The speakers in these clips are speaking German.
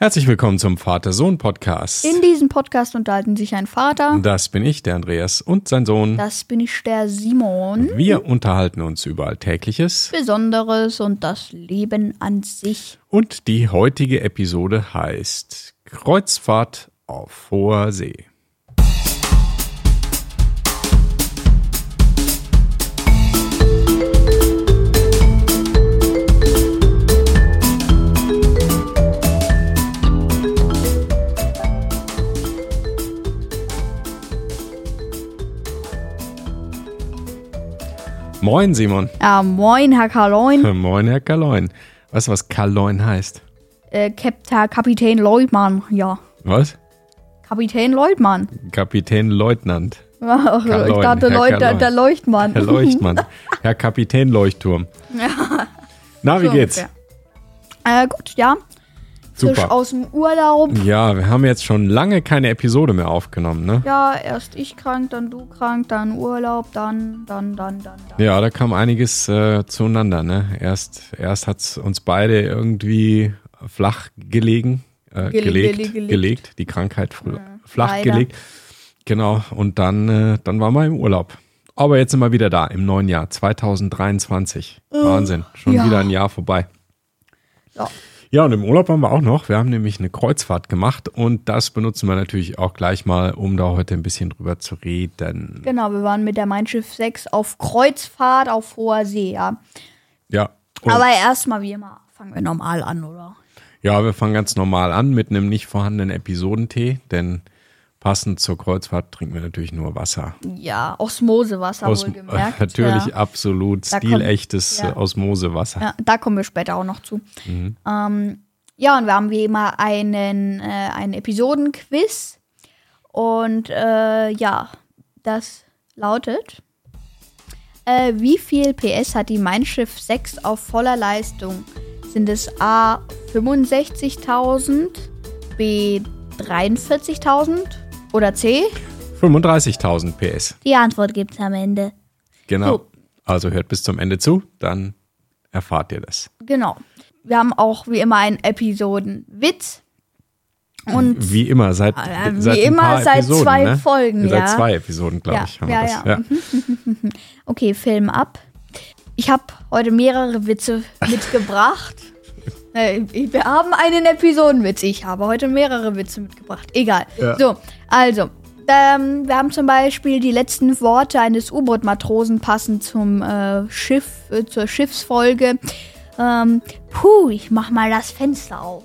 Herzlich willkommen zum Vater-Sohn-Podcast. In diesem Podcast unterhalten sich ein Vater, Das bin ich, der Andreas, und sein Sohn. das bin ich der Simon, Wir unterhalten uns über Alltägliches Besonderes und das Leben an sich. und die heutige Episode heißt Kreuzfahrt auf hoher See. Moin, Simon. Ja, moin, Herr Karloin, Moin, Herr Kaloin. Weißt du, was Kaloin heißt? äh, Kapitän Kapitän Leutmann, ja. Was? Kapitän Leutmann. Kapitän Leutnant. Ach, ich Karloin, dachte, Herr Leut, Karloin. der Leuchtmann. Herr Leuchtmann. Herr Kapitän Leuchtturm. Na, wie So geht's? Äh, gut, ja. Frisch Super. aus dem Urlaub. Ja, wir haben jetzt schon lange keine Episode mehr aufgenommen, ne? Ja, erst ich krank, dann du krank, dann Urlaub, dann, dann, dann, dann, dann. Ja, da kam einiges äh, zueinander, ne? Erst, erst hat's uns beide irgendwie flach gelegen, äh, Gele- gelegt, gele- gelegt. gelegt, die Krankheit fl flach leider. gelegt. Genau, und dann, äh, dann waren wir im Urlaub. Aber jetzt sind wir wieder da, im neuen Jahr, 2023. Wahnsinn, schon ja. wieder ein Jahr vorbei. Ja. Ja, und im Urlaub waren wir auch noch. Wir haben nämlich eine Kreuzfahrt gemacht und das benutzen wir natürlich auch gleich mal, um da heute ein bisschen drüber zu reden. Genau, wir waren mit der Mein Schiff 6 auf Kreuzfahrt auf hoher See, ja. Ja, Aber erstmal wie immer fangen wir normal an, oder? ja, wir fangen ganz normal an mit einem nicht vorhandenen Episodentee, denn passend zur Kreuzfahrt trinken wir natürlich nur Wasser. Ja, Osmosewasser Aus, wohlgemerkt. natürlich ja. absolut Da stilechtes ja. Osmosewasser. ja, da kommen wir später auch noch zu. Mhm. Ähm, ja, und wir haben wie immer einen, äh, einen Episodenquiz. Und äh, ja, das lautet: äh, Wie viel PS hat die Mein Schiff 6 auf voller Leistung? Sind es A 65.000, B 43.000 oder C? 35.000 PS. Die Antwort gibt's am Ende. Genau. So. Also hört bis zum Ende zu, dann erfahrt ihr das. Genau. Wir haben auch wie immer einen Episodenwitz. Und Wie immer, seit, Ja, wie seit immer, seit Episoden, zwei ne? Folgen, Seit ja. zwei Episoden, glaube Ja, ich, haben ja, wir das. ja. okay, Film ab. Ich habe heute mehrere Witze mitgebracht. Äh, Wir haben einen Episodenwitz. Ich habe heute mehrere Witze mitgebracht. Egal. Ja. So, also, ähm, wir haben zum Beispiel die letzten Worte eines U-Boot-Matrosen passend zum äh, Schiff, äh, zur Schiffsfolge. Ähm, puh, ich mach mal das Fenster auf.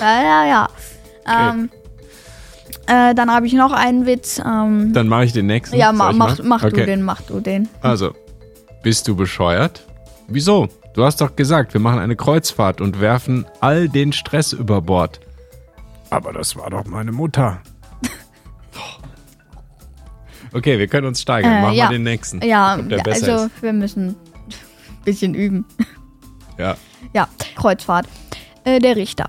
Ja, ja, ja. Ähm, äh, dann habe ich noch einen Witz. Ähm, Dann mache ich den nächsten. ja, ma, mach, mach okay. du den, mach du den. Also, bist du bescheuert? Wieso? Du hast doch gesagt, wir machen eine Kreuzfahrt und werfen all den Stress über Bord. Aber das war doch meine Mutter. Okay, wir können uns steigern. Äh, Mach ja. mal den nächsten. Ja, also ist. wir müssen ein bisschen üben. Ja. Ja, Kreuzfahrt. Äh, der Richter.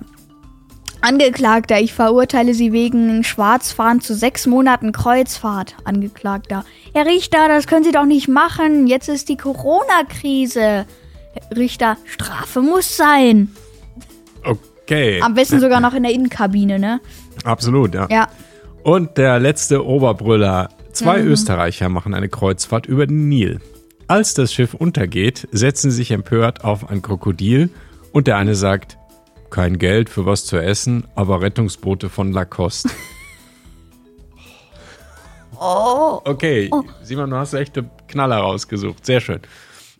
Angeklagter, ich verurteile Sie wegen Schwarzfahren zu sechs Monaten Kreuzfahrt. Angeklagter. Herr Richter, das können Sie doch nicht machen. Jetzt ist die Corona-Krise. Richter, Strafe muss sein. Okay. Am besten sogar noch in der Innenkabine, ne? Absolut, ja. Ja. Und der letzte Oberbrüller. Zwei Mhm. Österreicher machen eine Kreuzfahrt über den Nil. Als das Schiff untergeht, setzen sie sich empört auf ein Krokodil und der eine sagt, kein Geld für was zu essen, aber Rettungsboote von Lacoste. Oh. Okay, Simon, du hast echt einen Knaller rausgesucht. Sehr schön.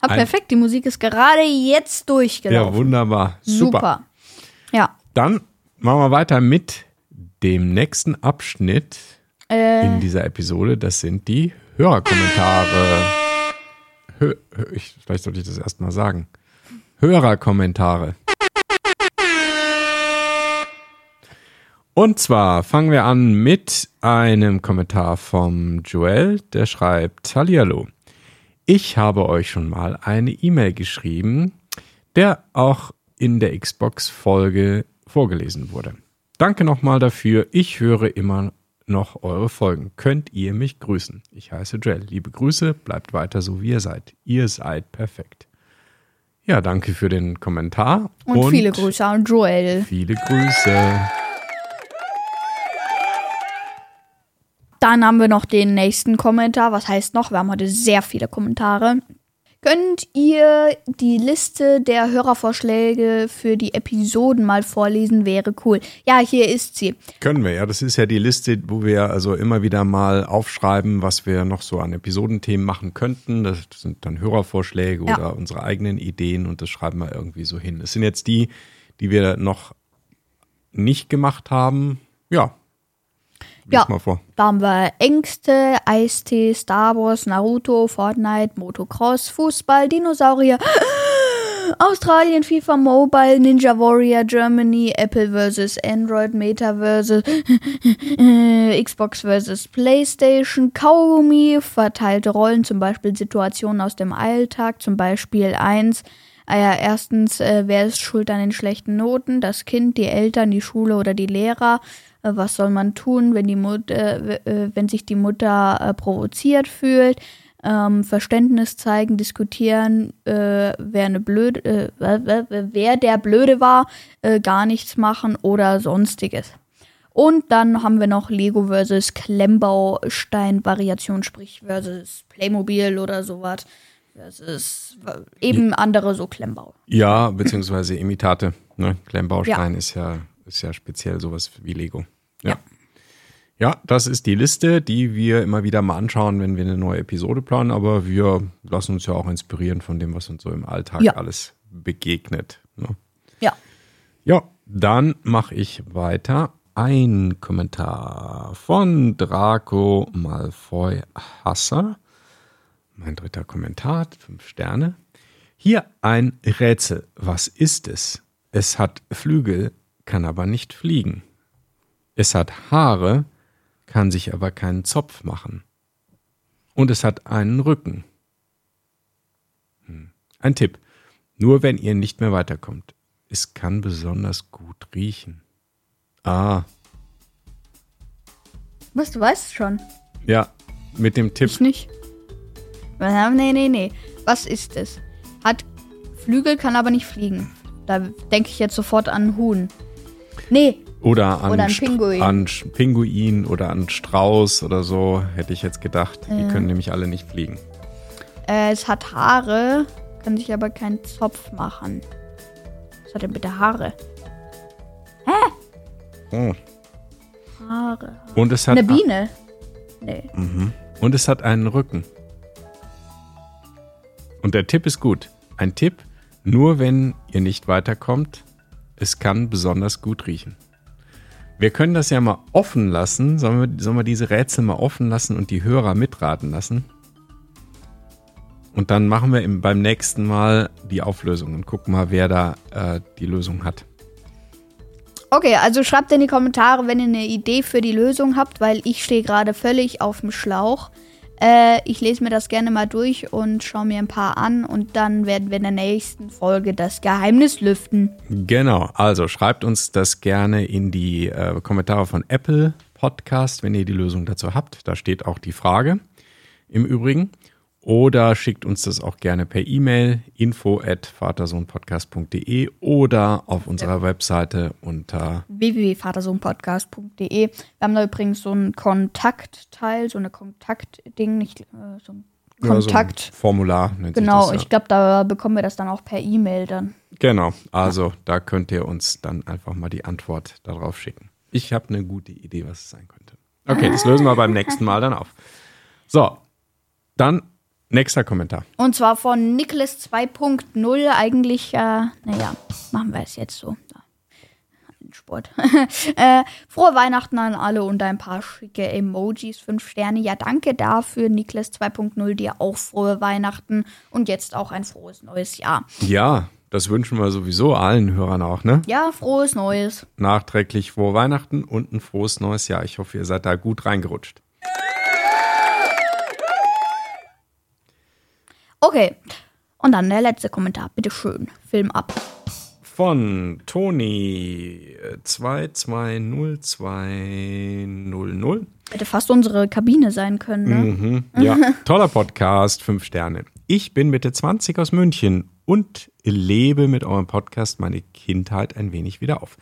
Ah, perfekt, die Musik ist gerade jetzt Ja, durchgelaufen. wunderbar. Super. Super. Ja. Dann machen wir weiter mit dem nächsten Abschnitt Äh, in dieser Episode. Das sind die Hörerkommentare. Hö ich, vielleicht sollte ich das erst mal sagen. Hörerkommentare. Und zwar fangen wir an mit einem Kommentar vom Joel, der schreibt, Hallihallo. Ich habe euch schon mal eine E-Mail geschrieben, der auch in der Xbox-Folge vorgelesen wurde. Danke nochmal dafür. Ich höre immer noch eure Folgen. Könnt ihr mich grüßen? Ich heiße Joel. Liebe Grüße, bleibt weiter so, wie ihr seid. Ihr seid perfekt. Ja, danke für den Kommentar. Und, viele Grüße an Joel. Viele Grüße. Dann haben wir noch den nächsten Kommentar. Was heißt noch? Wir haben heute sehr viele Kommentare. Könnt ihr die Liste der Hörervorschläge für die Episoden mal vorlesen? Wäre cool. Ja, hier ist sie. Können wir, ja. Das ist ja die Liste, wo wir also immer wieder mal aufschreiben, was wir noch so an Episodenthemen machen könnten. Das sind dann Hörervorschläge ja. oder unsere eigenen Ideen und das schreiben wir irgendwie so hin. Das sind jetzt die, die wir noch nicht gemacht haben. Ja, Lies ja, mal vor. Da haben wir Ängste, Eistee, Star Wars, Naruto, Fortnite, Motocross, Fußball, Dinosaurier, Australien, FIFA Mobile, Ninja Warrior, Germany, Apple vs. Android, Meta vs. Xbox vs. PlayStation, Kaugummi, verteilte Rollen, zum Beispiel Situationen aus dem Alltag, zum Beispiel 1. Ah ja, erstens, äh, wer ist schuld an den schlechten Noten? Das Kind, die Eltern, die Schule oder die Lehrer? Äh, was soll man tun, wenn, die Mutter, äh, wenn sich die Mutter äh, provoziert fühlt, ähm, Verständnis zeigen, diskutieren, äh, wer, eine blöde, äh, wer der Blöde war, äh, gar nichts machen oder sonstiges. Und dann haben wir noch Lego versus Klemmbaustein-Variation, sprich versus Playmobil oder sowas. Versus eben andere so Klemmbau. Ja, beziehungsweise Imitate. Ne? Klemmbaustein ja. ist ja ist ja speziell sowas wie Lego. Ja. ja. Ja, das ist die Liste, die wir immer wieder mal anschauen, wenn wir eine neue Episode planen. Aber wir lassen uns ja auch inspirieren von dem, was uns so im Alltag ja. alles begegnet. Ne? Ja. Ja, dann mache ich weiter. Ein Kommentar von Draco Malfoy Hasser. Mein dritter Kommentar, fünf Sterne. Hier ein Rätsel. Was ist es? Es hat Flügel, kann aber nicht fliegen. Es hat Haare, kann sich aber keinen Zopf machen. Und es hat einen Rücken. Hm. Ein Tipp. Nur wenn ihr nicht mehr weiterkommt. Es kann besonders gut riechen. Ah. Was, du weißt schon. Ja, mit dem Tipp. Ich nicht. Nee, nee, nee. Was ist es? Hat Flügel, kann aber nicht fliegen. Da denke ich jetzt sofort an Huhn. Nee. Oder an, oder an Pinguin. an Pinguin oder an Strauß oder so, hätte ich jetzt gedacht. Die können nämlich alle nicht fliegen. Äh, es hat Haare, kann sich aber keinen Zopf machen. Was hat denn bitte Haare? Hä? Oh. Haare. Und es hat. Eine Biene? Nee. Mhm. Und es hat einen Rücken. Und der Tipp ist gut. Ein Tipp, nur wenn ihr nicht weiterkommt, es kann besonders gut riechen. Wir können das ja mal offen lassen. Sollen wir, sollen wir diese Rätsel mal offen lassen und die Hörer mitraten lassen? Und dann machen wir im, beim nächsten Mal die Auflösung und gucken mal, wer da äh, die Lösung hat. Okay, also schreibt in die Kommentare, wenn ihr eine Idee für die Lösung habt, weil ich stehe gerade völlig auf dem Schlauch. Äh, ich lese mir das gerne mal durch und schaue mir ein paar an und dann werden wir in der nächsten Folge das Geheimnis lüften. Genau, also schreibt uns das gerne in die äh, Kommentare von Apple Podcast, wenn ihr die Lösung dazu habt. Da steht auch die Frage im Übrigen. Oder schickt uns das auch gerne per E-Mail info at vatersohnpodcast.de oder auf unserer ja. Webseite unter www.vatersohnpodcast.de. Wir haben da übrigens so ein Kontaktteil, so eine Kontaktding, nicht äh, so ein Kontakt. Ja, so ein Formular. Genau, das, ja. ich glaube, da bekommen wir das dann auch per E-Mail dann. Genau, also da könnt ihr uns dann einfach mal die Antwort darauf schicken. Ich habe eine gute Idee, was es sein könnte. Okay, das lösen wir beim nächsten Mal dann auf. So, dann Nächster Kommentar. Und zwar von Nicholas 2.0. Eigentlich, äh, naja, machen wir es jetzt so. Sport. äh, frohe Weihnachten an alle und ein paar schicke Emojis, fünf Sterne. Ja, danke dafür, Niklas 2.0. Dir auch frohe Weihnachten und jetzt auch ein frohes neues Jahr. Ja, das wünschen wir sowieso allen Hörern auch, ne? Ja, frohes Neues. Nachträglich frohe Weihnachten und ein frohes neues Jahr. Ich hoffe, ihr seid da gut reingerutscht. Okay. Und dann der letzte Kommentar. Bitte schön. Film ab. Von Toni 220200. Hätte fast unsere Kabine sein können, ne? Mhm, ja, toller Podcast, fünf Sterne. Ich bin Mitte 20 aus München und lebe mit eurem Podcast meine Kindheit ein wenig wieder auf.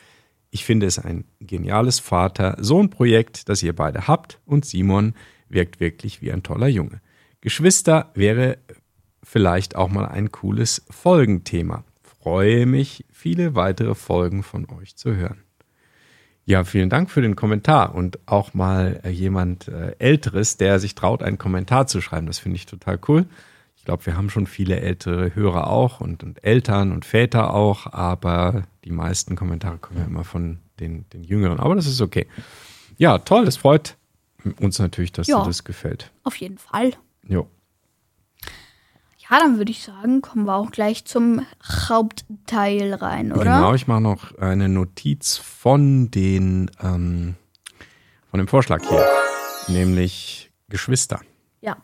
Ich finde es ein geniales Vater-Sohn-Projekt, das ihr beide habt und Simon wirkt wirklich wie ein toller Junge. Geschwister wäre vielleicht auch mal ein cooles Folgenthema. Freue mich, viele weitere Folgen von euch zu hören. Ja, vielen Dank für den Kommentar und auch mal äh, jemand äh, Älteres, der sich traut, einen Kommentar zu schreiben. Das finde ich total cool. Ich glaube, wir haben schon viele ältere Hörer auch und, und Eltern und Väter auch, aber die meisten Kommentare kommen ja immer von den, den Jüngeren. Aber das ist okay. Ja, toll. Es freut uns natürlich, dass Ja. dir das gefällt. Auf jeden Fall. Jo. Ja, dann würde ich sagen, kommen wir auch gleich zum Hauptteil rein, oder? Genau, ich mache noch eine Notiz von den ähm, von dem Vorschlag hier, nämlich Geschwister. Ja.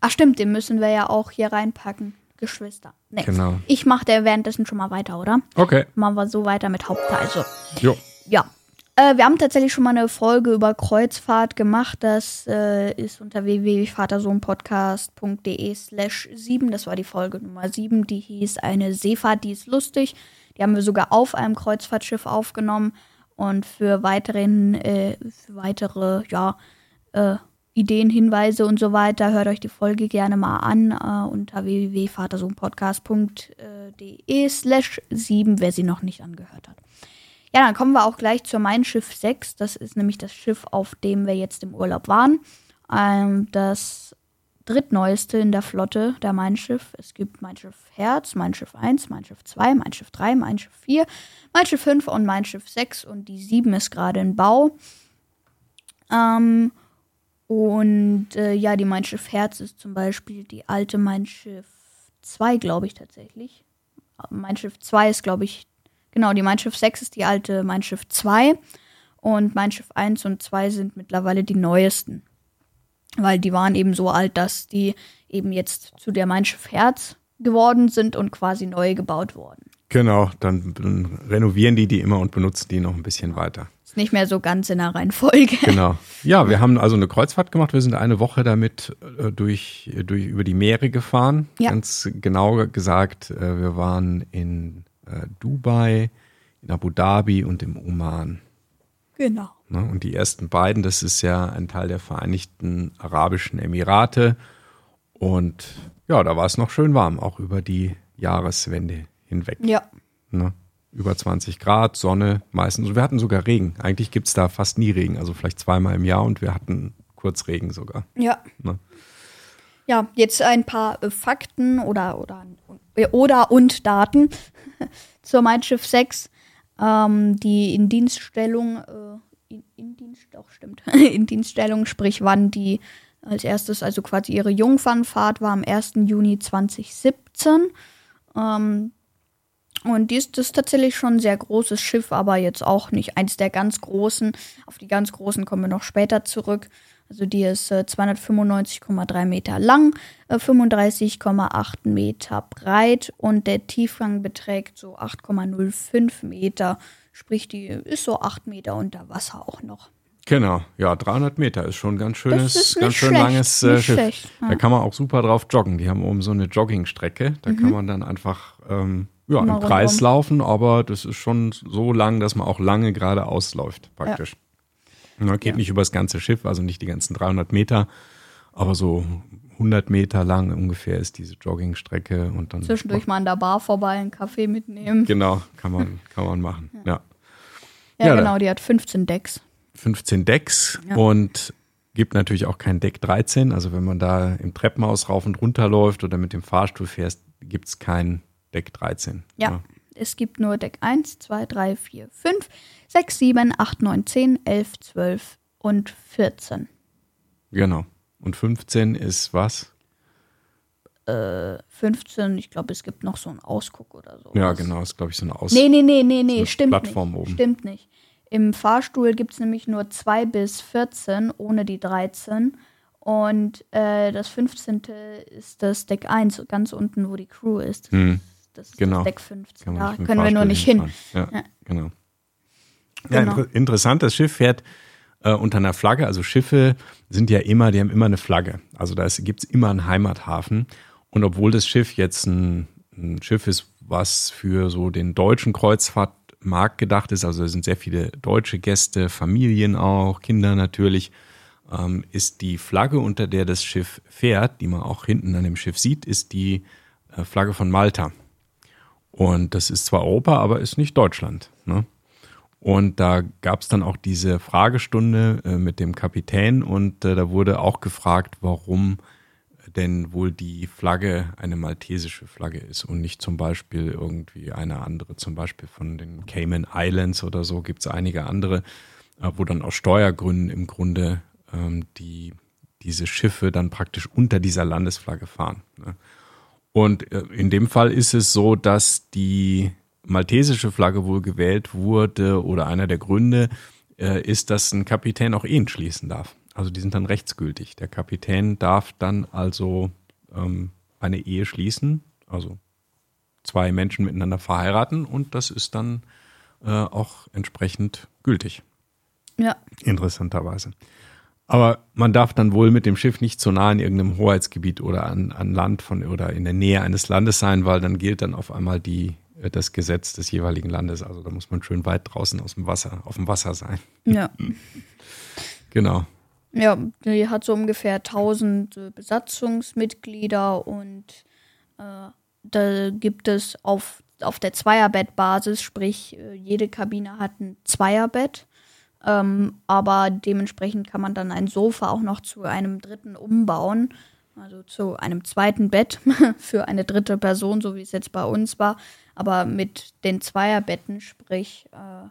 Ach stimmt, den müssen wir ja auch hier reinpacken. Geschwister. Nee. Genau. Ich mache der währenddessen schon mal weiter, oder? Okay. Machen wir so weiter mit Hauptteil. Also, Jo. ja. Äh, wir haben tatsächlich schon mal eine Folge über Kreuzfahrt gemacht. Das äh, ist unter www.vatersohnpodcast.de slash 7. Das war die Folge Nummer 7. Die hieß Eine Seefahrt, die ist lustig. Die haben wir sogar auf einem Kreuzfahrtschiff aufgenommen. Und für weiteren, äh, für weitere, ja, äh, Ideen, Hinweise und so weiter, hört euch die Folge gerne mal an äh, unter www.vatersohnpodcast.de slash 7, wer sie noch nicht angehört hat. Ja, dann kommen wir auch gleich zur Mein Schiff 6. Das ist nämlich das Schiff, auf dem wir jetzt im Urlaub waren. Ähm, das drittneueste in der Flotte der Mein Schiff. Es gibt Mein Schiff Herz, Mein Schiff 1, Mein Schiff 2, Mein Schiff 3, Mein Schiff 4, Mein Schiff 5 und Mein Schiff 6. Und die 7 ist gerade in Bau. Ähm, und äh, ja, die Mein Schiff Herz ist zum Beispiel die alte Mein Schiff 2, glaube ich tatsächlich. Mein Schiff 2 ist, glaube ich, genau, die Mein Schiff 6 ist die alte Mein Schiff 2. Und Mein Schiff 1 und 2 sind mittlerweile die neuesten. Weil die waren eben so alt, dass die eben jetzt zu der Mein Schiff Herz geworden sind und quasi neu gebaut wurden. Genau, dann, dann renovieren die die immer und benutzen die noch ein bisschen weiter. Ist nicht mehr so ganz in der Reihenfolge. Genau. Ja, wir haben also eine Kreuzfahrt gemacht. Wir sind eine Woche damit äh, durch, durch über die Meere gefahren. Ja. Ganz genau gesagt, äh, wir waren in äh, Dubai, in Abu Dhabi und im Oman. Genau. Ne? Und die ersten beiden, das ist ja ein Teil der Vereinigten Arabischen Emirate. Und ja, da war es noch schön warm, auch über die Jahreswende hinweg. Ja. Ne? Über 20 Grad, Sonne meistens. Und wir hatten sogar Regen. Eigentlich gibt es da fast nie Regen, also vielleicht zweimal im Jahr und wir hatten kurz Regen sogar. Ja. Ne? Ja, jetzt ein paar Fakten oder, oder, oder und Daten zur Mein Schiff 6. Ähm, die Indienststellung, äh, in, Indienst, doch stimmt, Indienststellung, sprich wann die als erstes, also quasi ihre Jungfernfahrt war am 1. Juni 2017. Ähm, und die ist tatsächlich schon ein sehr großes Schiff, aber jetzt auch nicht eins der ganz großen. Auf die ganz großen kommen wir noch später zurück. Also die ist äh, 295,3 Meter lang, äh, 35,8 Meter breit und der Tiefgang beträgt so 8,05 Meter. Sprich, die ist so 8 Meter unter Wasser auch noch. Genau, ja, 300 Meter ist schon ein ganz schönes, ganz schön schlecht, langes äh, Schiff. schlecht, ja. Da kann man auch super drauf joggen. Die haben oben so eine Joggingstrecke. Da kann man dann einfach ähm, ja, im Kreis laufen, aber das ist schon so lang, dass man auch lange geradeaus läuft, praktisch. Man geht Ja. nicht übers ganze Schiff, also nicht die ganzen 300 Meter, aber so 100 Meter lang ungefähr ist diese Joggingstrecke und dann Zwischendurch mal an der Bar vorbei, einen Kaffee mitnehmen. genau kann man kann man machen. Ja. Ja, Ja, da- genau, die hat 15 Decks. 15 Decks Ja. und gibt natürlich auch kein Deck 13. Also wenn man da im Treppenhaus rauf und runter läuft oder mit dem Fahrstuhl fährst, gibt es kein Deck 13. Ja. Es gibt nur Deck 1, 2, 3, 4, 5, 6, 7, 8, 9, 10, 11, 12 und 14. Genau. Und 15 ist was? 15, ich glaube, es gibt noch so einen Ausguck oder so. Ja, genau, ist glaube ich so eine Aus Nee, nee, nee, nee, nee, eine stimmt Plattform nicht. oben. Stimmt nicht. Im Fahrstuhl gibt es nämlich nur 2 bis 14 ohne die 13. Und äh, das 15. ist das Deck 1, ganz unten, wo die Crew ist. Hm, das ist genau. das Deck 15. kann man Da können wir nur Fahrstuhl nicht hin. Ja, Ja. genau. Ja, Genau. inter interessant, das Schiff fährt äh, unter einer Flagge. Also Schiffe sind ja immer, die haben immer eine Flagge. Also da gibt es immer einen Heimathafen. Und obwohl das Schiff jetzt ein, ein Schiff ist, was für so den deutschen Kreuzfahrtmarkt gedacht ist. Also es sind sehr viele deutsche Gäste, Familien auch, Kinder natürlich. Ähm, ist die Flagge, unter der das Schiff fährt, die man auch hinten an dem Schiff sieht, ist die äh, Flagge von Malta. Und das ist zwar Europa, aber ist nicht Deutschland. Ne? Und da gab es dann auch diese Fragestunde äh, mit dem Kapitän und äh, da wurde auch gefragt, warum denn wohl die Flagge eine maltesische Flagge ist und nicht zum Beispiel irgendwie eine andere, zum Beispiel von den Cayman Islands oder so gibt es einige andere, äh, wo dann aus Steuergründen im Grunde ähm, die, diese Schiffe dann praktisch unter dieser Landesflagge fahren. Ne? Und äh, in dem Fall ist es so, dass die maltesische Flagge wohl gewählt wurde oder einer der Gründe äh, ist, dass ein Kapitän auch Ehen schließen darf. Also die sind dann rechtsgültig. Der Kapitän darf dann also ähm, eine Ehe schließen, also zwei Menschen miteinander verheiraten und das ist dann äh, auch entsprechend gültig. Ja. Interessanterweise. Aber man darf dann wohl mit dem Schiff nicht zu nah in irgendeinem Hoheitsgebiet oder an, an Land von oder in der Nähe eines Landes sein, weil dann gilt dann auf einmal die das Gesetz des jeweiligen Landes. Also da muss man schön weit draußen aus dem Wasser, auf dem Wasser sein. Ja. genau. Ja, die hat so ungefähr 1000 äh, Besatzungsmitglieder und äh, da gibt es auf, auf der Zweierbettbasis, sprich äh, jede Kabine hat ein Zweierbett, ähm, aber dementsprechend kann man dann ein Sofa auch noch zu einem dritten umbauen also zu einem zweiten Bett für eine dritte Person, so wie es jetzt bei uns war, aber mit den Zweierbetten, sprich, äh,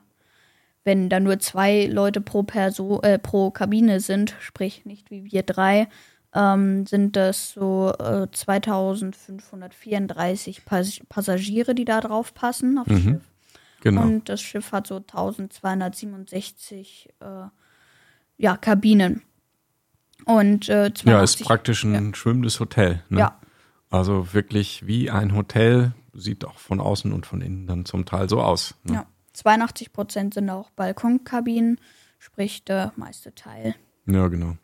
wenn da nur zwei Leute pro Person, äh, pro Kabine sind, sprich nicht wie wir drei, ähm, sind das so äh, 2534 Pas Passagiere, die da drauf passen aufs mhm. Schiff. Genau. Und das Schiff hat so 1267 äh, ja, Kabinen. Und äh, ja, ist praktisch ein ja. schwimmendes Hotel. Ne? Ja. Also wirklich wie ein Hotel, sieht auch von außen und von innen dann zum Teil so aus. Ne? Ja, 82 Prozent sind auch Balkonkabinen, sprich der meiste Teil. Ja, genau.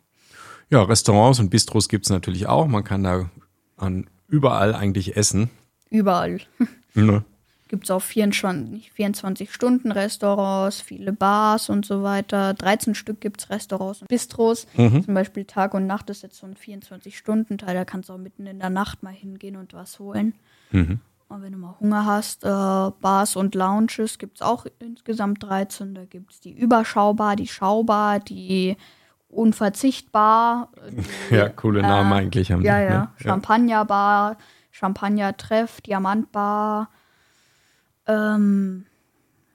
Ja, Restaurants und Bistros gibt es natürlich auch. Man kann da an überall eigentlich essen. Überall. Ne? Gibt es auch 24-Stunden-Restaurants, viele Bars und so weiter. 13 Stück gibt es Restaurants und Bistros. Mhm. Zum Beispiel Tag und Nacht ist jetzt so ein 24-Stunden-Teil. Da kannst du auch mitten in der Nacht mal hingehen und was holen. Mhm. Und wenn du mal Hunger hast, äh, Bars und Lounges gibt es auch insgesamt 13. Da gibt es die Überschaubar, die Schaubar, die Unverzichtbar. Die, ja, coole Namen äh, eigentlich haben ja, die. Ja, ne? Champagnerbar, Champagner-Treff, Diamantbar, ähm,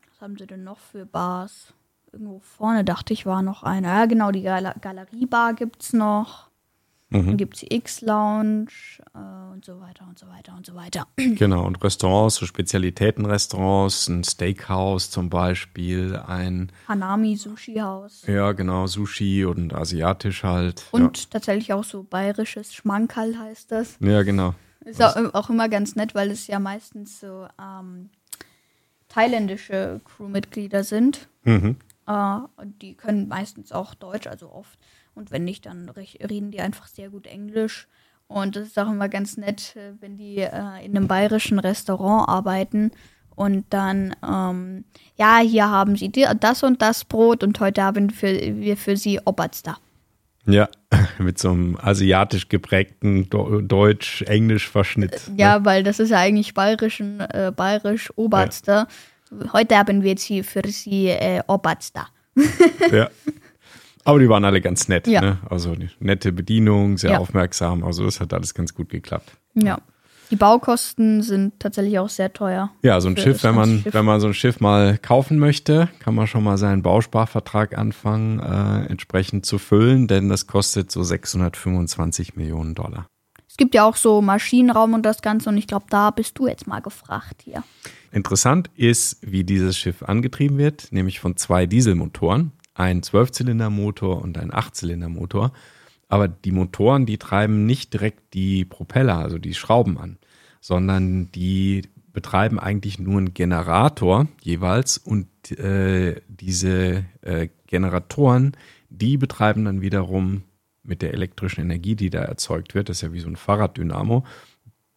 was haben sie denn noch für Bars? Irgendwo vorne dachte ich, war noch eine. Ja, genau, die Gal Galeriebar gibt es noch. Mhm. Dann gibt es die X-Lounge äh, und so weiter und so weiter und so weiter. Genau, und Restaurants, so Spezialitätenrestaurants, ein Steakhouse zum Beispiel, ein Hanami Sushi Haus. Ja, genau, Sushi und asiatisch halt. Und ja. tatsächlich auch so bayerisches Schmankerl heißt das. Ja, genau. Ist auch, auch, immer ganz nett, weil es ja meistens so ähm, thailändische Crewmitglieder sind. Mhm. Äh, die können meistens auch Deutsch, also oft. Und wenn nicht, dann reden die einfach sehr gut Englisch. Und das ist auch immer ganz nett, äh, wenn die äh, in einem bayerischen Restaurant arbeiten und dann, ähm, ja, hier haben sie das und das Brot und heute haben wir für sie Oberster. Ja, mit so einem asiatisch geprägten Deutsch-Englisch-Verschnitt. Ja, ne? weil das ist ja eigentlich bayerischen, äh, bayerisch Oberster. Ja. Heute haben wir jetzt hier für sie äh, Oberster. ja. Aber die waren alle ganz nett. Ja. Ne? Also nette Bedienung, sehr ja. aufmerksam. Also das hat alles ganz gut geklappt. Ja. Die Baukosten sind tatsächlich auch sehr teuer. Ja, so ein Schiff, wenn man, Schiff. wenn man so ein Schiff mal kaufen möchte, kann man schon mal seinen Bausparvertrag anfangen, äh, entsprechend zu füllen, denn das kostet so 625 Millionen Dollar. Es gibt ja auch so Maschinenraum und das Ganze und ich glaube, da bist du jetzt mal gefragt hier. Interessant ist, wie dieses Schiff angetrieben wird, nämlich von zwei Dieselmotoren, ein Zwölfzylindermotor und ein Achtzylindermotor. Aber die Motoren, die treiben nicht direkt die Propeller, also die Schrauben an, sondern die betreiben eigentlich nur einen Generator jeweils und äh, diese äh, Generatoren, die betreiben dann wiederum mit der elektrischen Energie, die da erzeugt wird, das ist ja wie so ein Fahrraddynamo,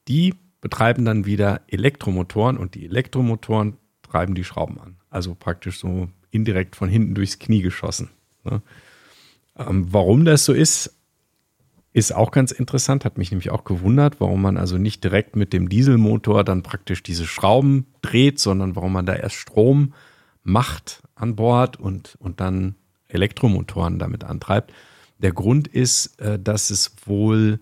die betreiben dann wieder Elektromotoren und die Elektromotoren treiben die Schrauben an. Also praktisch so indirekt von hinten durchs Knie geschossen. Ne? Ähm, warum das so ist, ist auch ganz interessant, hat mich nämlich auch gewundert, warum man also nicht direkt mit dem Dieselmotor dann praktisch diese Schrauben dreht, sondern warum man da erst Strom macht an Bord und, und dann Elektromotoren damit antreibt. Der Grund ist, äh, dass es wohl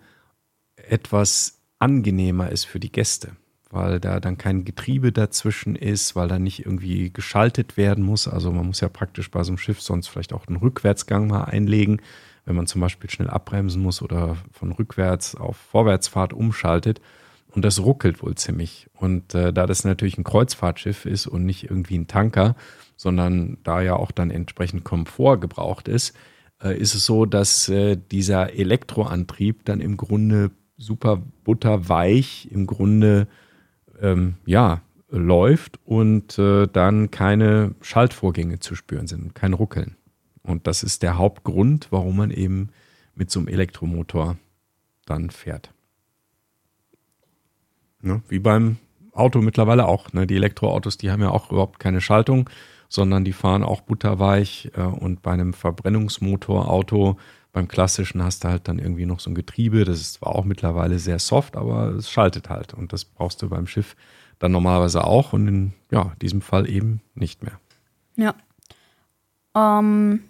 etwas angenehmer ist für die Gäste, weil da dann kein Getriebe dazwischen ist, weil da nicht irgendwie geschaltet werden muss. Also man muss ja praktisch bei so einem Schiff sonst vielleicht auch einen Rückwärtsgang mal einlegen wenn man zum Beispiel schnell abbremsen muss oder von rückwärts auf Vorwärtsfahrt umschaltet. Und das ruckelt wohl ziemlich. Und äh, da das natürlich ein Kreuzfahrtschiff ist und nicht irgendwie ein Tanker, sondern da ja auch dann entsprechend Komfort gebraucht ist, äh, ist es so, dass äh, dieser Elektroantrieb dann im Grunde super butterweich im Grunde ähm, ja läuft und äh, dann keine Schaltvorgänge zu spüren sind, kein Ruckeln. Und das ist der Hauptgrund, warum man eben mit so einem Elektromotor dann fährt. Ne? Wie beim Auto mittlerweile auch. Ne? Die Elektroautos, die haben ja auch überhaupt keine Schaltung, sondern die fahren auch butterweich. Äh, und bei einem Verbrennungsmotorauto, beim klassischen, hast du halt dann irgendwie noch so ein Getriebe. Das ist zwar auch mittlerweile sehr soft, aber es schaltet halt. Und das brauchst du beim Schiff dann normalerweise auch und in ja, diesem Fall eben nicht mehr. Ja. Ähm,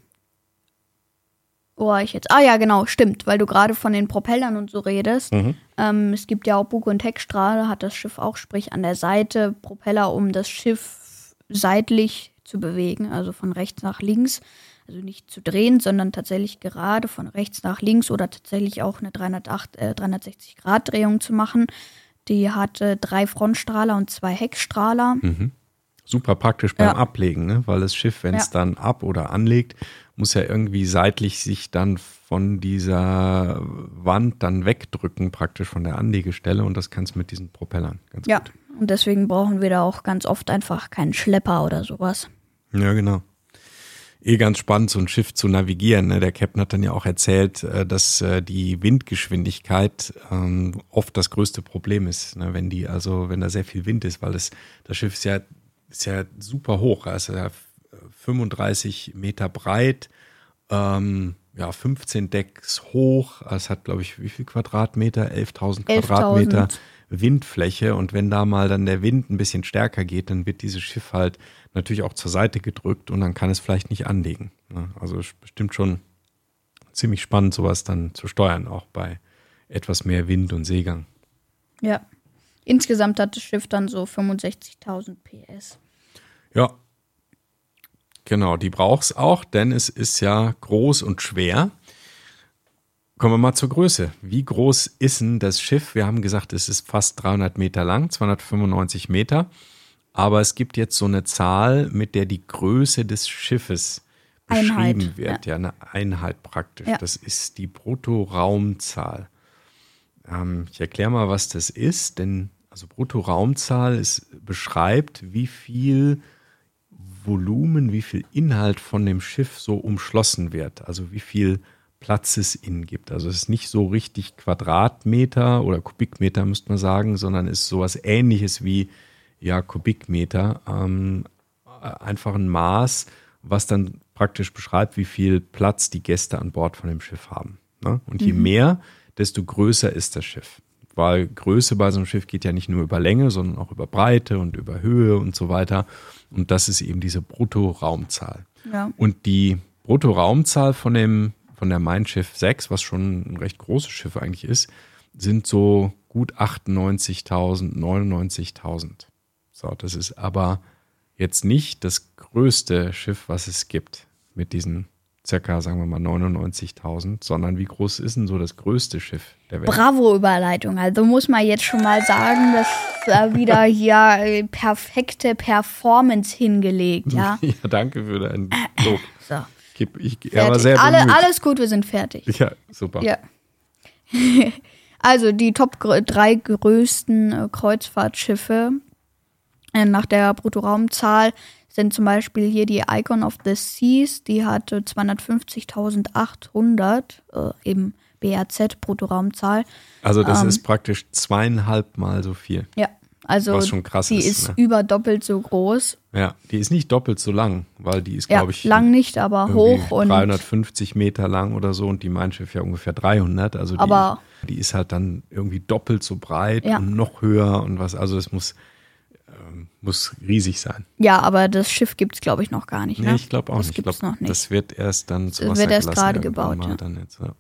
wo war ich jetzt? Ah ja, genau, stimmt, weil du gerade von den Propellern und so redest. Mhm. Ähm, es gibt ja auch Bug- und Heckstrahl, hat das Schiff auch, sprich an der Seite Propeller, um das Schiff seitlich zu bewegen, also von rechts nach links. Also nicht zu drehen, sondern tatsächlich gerade von rechts nach links oder tatsächlich auch eine 308, äh, 360-Grad-Drehung zu machen. Die hatte drei Frontstrahler und zwei Heckstrahler. Mhm. Super praktisch beim ja. Ablegen, ne? weil das Schiff, wenn es ja. dann ab- oder anlegt, muss ja irgendwie seitlich sich dann von dieser Wand dann wegdrücken, praktisch von der Anlegestelle und das kannst du mit diesen Propellern ganz ja, gut. und deswegen brauchen wir da auch ganz oft einfach keinen Schlepper oder sowas. Ja, genau. Eh ganz spannend, so ein Schiff zu navigieren. Ne? Der Captain hat dann ja auch erzählt, äh, dass äh, die Windgeschwindigkeit ähm, oft das größte Problem ist, ne? wenn die, also wenn da sehr viel Wind ist, weil das, das Schiff ist ja, ist ja super hoch, also ja 35 Meter breit, ähm, ja, 15 Decks hoch. Es hat, glaube ich, wie viel Quadratmeter? 11.000 11 Quadratmeter Windfläche. Und wenn da mal dann der Wind ein bisschen stärker geht, dann wird dieses Schiff halt natürlich auch zur Seite gedrückt und dann kann es vielleicht nicht anlegen. Ne? Also bestimmt schon ziemlich spannend, sowas dann zu steuern, auch bei etwas mehr Wind und Seegang. Ja. Insgesamt hat das Schiff dann so 65.000 PS. Ja, Genau, die braucht es auch, denn es ist ja groß und schwer. Kommen wir mal zur Größe. Wie groß ist denn das Schiff? Wir haben gesagt, es ist fast 300 Meter lang, 295 Meter. Aber es gibt jetzt so eine Zahl, mit der die Größe des Schiffes beschrieben Einheit, wird. Ja. ja. eine Einheit praktisch. Ja. Das ist die Bruttoraumzahl. Ähm, ich erkläre mal, was das ist, denn also Bruttoraumzahl ist, beschreibt, wie viel Volumen, wie viel Inhalt von dem Schiff so umschlossen wird. Also wie viel Platz es innen gibt. Also es ist nicht so richtig Quadratmeter oder Kubikmeter, müsste man sagen, sondern ist sowas ähnliches wie ja, Kubikmeter. Ähm, einfach ein Maß, was dann praktisch beschreibt, wie viel Platz die Gäste an Bord von dem Schiff haben. Ne? Und je mhm. mehr, desto größer ist das Schiff. Weil Größe bei so einem Schiff geht ja nicht nur über Länge, sondern auch über Breite und über Höhe und so weiter. Und das ist eben diese Bruttoraumzahl. Ja. Und die Bruttoraumzahl von dem, von der Mein Schiff 6, was schon ein recht großes Schiff eigentlich ist, sind so gut 98.000, 99.000. So, das ist aber jetzt nicht das größte Schiff, was es gibt mit diesen circa, sagen wir mal, 99.000, sondern wie groß ist denn so das größte Schiff der Welt? Bravo Überleitung. Also muss man jetzt schon mal sagen, dass da wieder hier äh, perfekte Performance hingelegt, ja. ja, danke für deinen Lob. so. Ich, ich, er war sehr Alle, alles gut, wir sind fertig. Ja, super. Ja. also die Top drei größten äh, Kreuzfahrtschiffe äh, nach der Bruttoraumzahl sind zum Beispiel hier die Icon of the Seas, die hatte 250.800 äh, eben BRZ, Bruttoraumzahl. Also das Ähm. ist praktisch zweieinhalb Mal so viel. Ja, also Was schon krass die ist, ist ne? über doppelt so groß. Ja, die ist nicht doppelt so lang, weil die ist, Ja, glaube ich, lang nicht, aber hoch und 350 Meter lang oder so und die Mein Schiff ja ungefähr 300. Also die, Aber- die ist halt dann irgendwie doppelt so breit Ja. und noch höher und was. Also es muss, ähm, muss riesig sein. ja, aber das Schiff gibt es, glaube ich, noch gar nicht. Nee, Ne? ich glaube auch das nicht. Ich glaube, noch nicht. das wird erst dann zu Das Wasser wird erst gerade gebaut, ja. Jetzt, ja.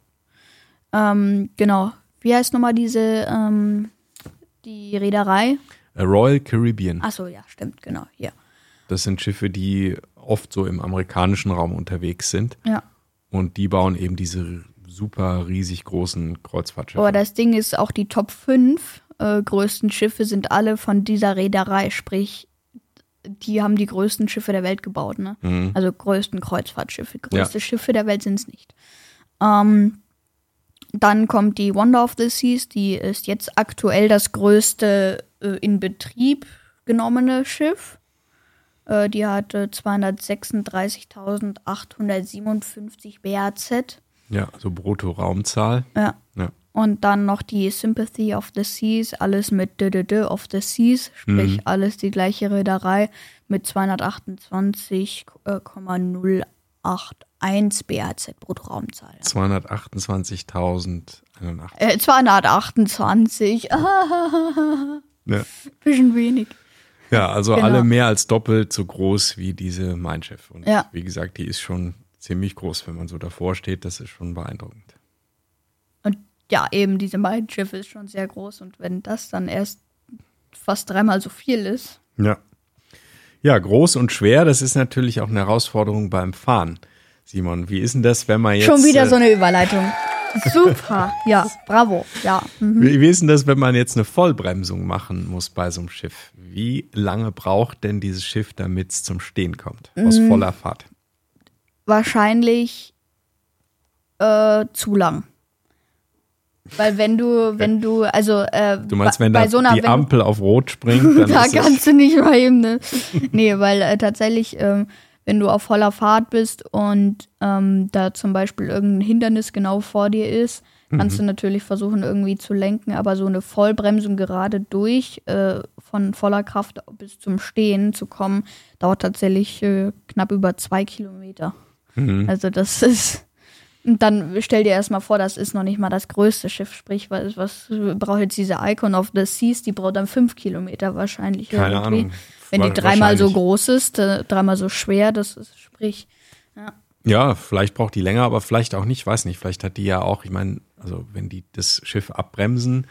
Ähm, genau. Wie heißt nochmal diese, ähm, die Reederei? Äh, Royal Caribbean. Achso, ja, stimmt, genau, hier. Das sind Schiffe, die oft so im amerikanischen Raum unterwegs sind Ja. und die bauen eben diese super riesig großen Kreuzfahrtschiffe. Aber das Ding ist, auch die Top 5 äh, größten Schiffe sind alle von dieser Reederei, sprich, die haben die größten Schiffe der Welt gebaut, ne? Mhm. Also größten Kreuzfahrtschiffe. Größte Schiffe der Welt sind es nicht. Ähm, dann kommt die Wonder of the Seas, die ist jetzt aktuell das größte äh, in Betrieb genommene Schiff. Äh, die hatte 236.857 BAZ. Ja, so Brutto-Raumzahl. Ja. Ja. Und dann noch die Sympathy of the Seas, alles mit D -D -D of the Seas, sprich alles die gleiche Reederei mit 228,081 BAZ Bruttoraumzahl. 228.081. Äh, 228, Ja. bisschen wenig. ja, also Genau. alle mehr als doppelt so groß wie diese Mein Schiff. Und Ja. wie gesagt, die ist schon ziemlich groß, wenn man so davor steht. Das ist schon beeindruckend. Ja, eben diese beiden Schiffe ist schon sehr groß und wenn das dann erst fast dreimal so viel ist. Ja. Ja, groß und schwer, das ist natürlich auch eine Herausforderung beim Fahren. Simon, wie ist denn das, wenn man jetzt. Schon wieder äh, so eine Überleitung. Super, ja, bravo, ja. mhm. Wie, wie ist denn das, wenn man jetzt eine Vollbremsung machen muss bei so einem Schiff? Wie lange braucht denn dieses Schiff, damit es zum Stehen kommt? Aus Mhm. voller Fahrt. wahrscheinlich äh, zu lang. Weil wenn du, wenn du, also äh, Du meinst, wenn da so einer, die wenn Ampel auf Rot springt, dann da kannst du nicht mal eben, ne? Nee, weil äh, tatsächlich, ähm, wenn du auf voller Fahrt bist und ähm, da zum Beispiel irgendein Hindernis genau vor dir ist, kannst Mhm. du natürlich versuchen, irgendwie zu lenken, aber so eine Vollbremsung gerade durch, äh, von voller Kraft bis zum Stehen zu kommen, dauert tatsächlich äh, knapp über zwei Kilometer. Mhm. Also das ist. Und dann stell dir erstmal vor, das ist noch nicht mal das größte Schiff. Sprich, was, was braucht jetzt diese Icon of the Seas? Die braucht dann fünf Kilometer wahrscheinlich. Keine irgendwie. Ahnung. Wenn die dreimal so groß ist, äh, dreimal so schwer, das ist, sprich. Ja, vielleicht braucht die länger, aber vielleicht auch nicht, weiß nicht. Vielleicht hat die ja auch, ich meine, also wenn die das Schiff abbremsen,